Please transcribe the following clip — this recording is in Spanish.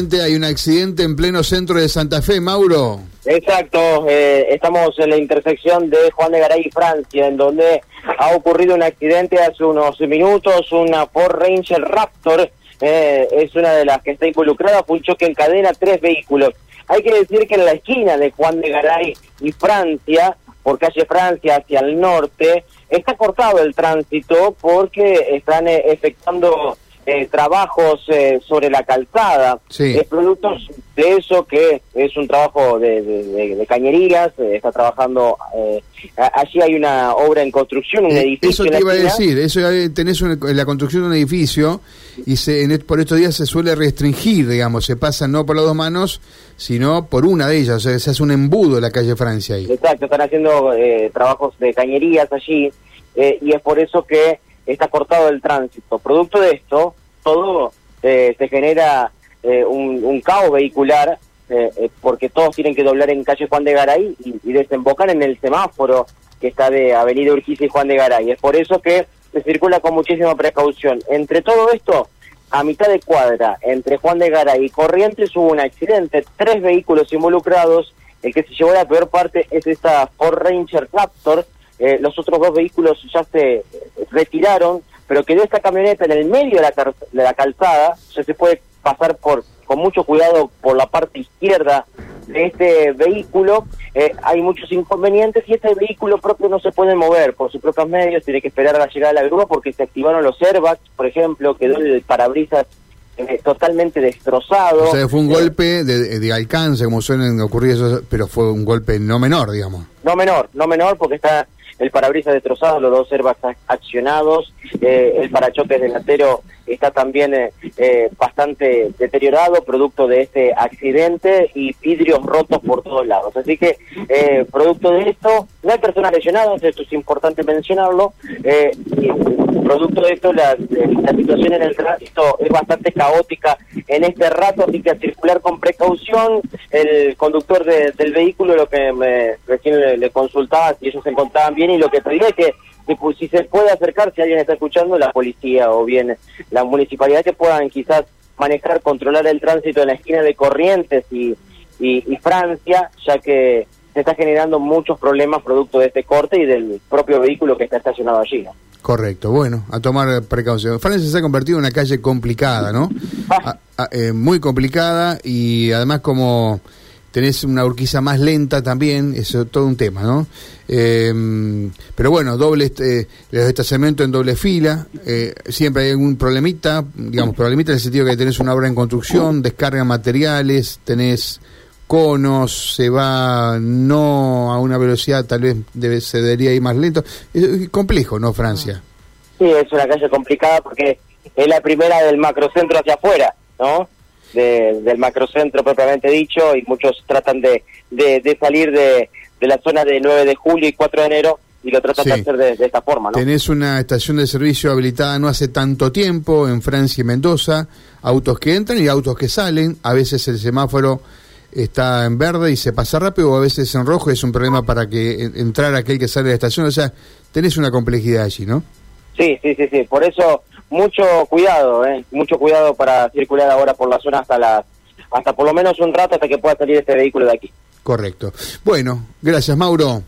Hay un accidente en pleno centro de Santa Fe, Mauro. Exacto, eh, estamos en la intersección de Juan de Garay y Francia, en donde ha ocurrido un accidente hace unos minutos, una Ford Ranger Raptor eh, es una de las que está involucrada, fue un choque en cadena, tres vehículos. Hay que decir que en la esquina de Juan de Garay y Francia, por calle Francia hacia el norte, está cortado el tránsito porque están eh, efectuando eh, trabajos eh, sobre la calzada, Sí. es productos de eso que es un trabajo de, de- de- de cañerías, eh, está trabajando, eh, allí hay una obra en construcción, un Eh, edificio. eso te iba a decir, eso tenés una- la construcción de un edificio y se, en, por estos días se suele restringir, digamos, se pasa no por las dos manos, sino por una de ellas, o sea, se hace un embudo en la calle Francia ahí. Exacto, están haciendo eh, trabajos de cañerías allí y es por eso que está cortado el tránsito. Producto de esto, todo eh, se genera eh, un, caos vehicular eh, eh, porque todos tienen que doblar en calle Juan de Garay y, y desembocar en el semáforo que está de Avenida Urquiza y Juan de Garay. Es por eso que se circula con muchísima precaución. Entre todo esto, a mitad de cuadra, entre Juan de Garay y Corrientes, hubo un accidente, tres vehículos involucrados, el que se llevó la peor parte es esta Ford Ranger Raptor, eh, los otros dos vehículos ya se eh, retiraron, pero quedó esta camioneta en el medio de la, de la calzada, ya se puede pasar por con mucho cuidado por la parte izquierda de este vehículo, eh, hay muchos inconvenientes y este vehículo propio no se puede mover por sus propios medios, tiene que esperar a la llegada de la grúa porque se activaron los airbags, por ejemplo, quedó el parabrisas eh, totalmente destrozado. O sea, fue un golpe de, de alcance, como suelen ocurrir esos, pero fue un golpe no menor, digamos. No menor, no menor porque está el parabrisas destrozado, los dos ac- accionados, eh, el parachoques delantero está también eh, eh, bastante deteriorado, producto de este accidente y vidrios rotos por todos lados. Así que, eh, producto de esto, no hay personas lesionadas, esto es importante mencionarlo, eh, y producto de esto la, la situación en el tránsito es bastante caótica en este rato, así que a circular con precaución, el conductor de- del vehículo lo que me recién le, consultaba si ellos se encontraban bien y lo que pedía es que si, se puede acercar, si alguien está escuchando, la policía o bien la municipalidad que puedan quizás manejar, controlar el tránsito en la esquina de Corrientes y, y, Francia, ya que se está generando muchos problemas producto de este corte y del propio vehículo que está estacionado allí. Correcto, bueno, a tomar precaución. Francia se ha convertido en una calle complicada, ¿no? A- a- eh, muy complicada y además como tenés una urquiza más lenta también, eso es todo un tema, ¿no? Eh, pero bueno, doble este, los estacionamientos en doble fila, eh, siempre hay algún problemita, digamos, problemita en el sentido que tenés una obra en construcción, descarga materiales, tenés conos, se va no a una velocidad, tal vez debe, se debería ir más lento. Es, complejo, ¿no, Francia? Sí, es una calle complicada porque es la primera del macrocentro hacia afuera, ¿no? De- del macrocentro propiamente dicho, y muchos tratan de, de, de salir de, de la zona de 9 de julio y 4 de enero y lo tratan Sí. de hacer de, de esta forma, ¿no? Tenés una estación de servicio habilitada no hace tanto tiempo en Francia y Mendoza, autos que entran y autos que salen, a veces el semáforo está en verde y se pasa rápido, o a veces en rojo, es un problema para que en- entrar aquel que sale de la estación, o sea, tenés una complejidad allí, ¿no? Sí, sí, sí, sí. Por eso, mucho cuidado, ¿eh? Mucho cuidado para circular ahora por la zona hasta las hasta por lo menos un rato hasta que pueda salir este vehículo de aquí. Correcto. Bueno, gracias Mauro.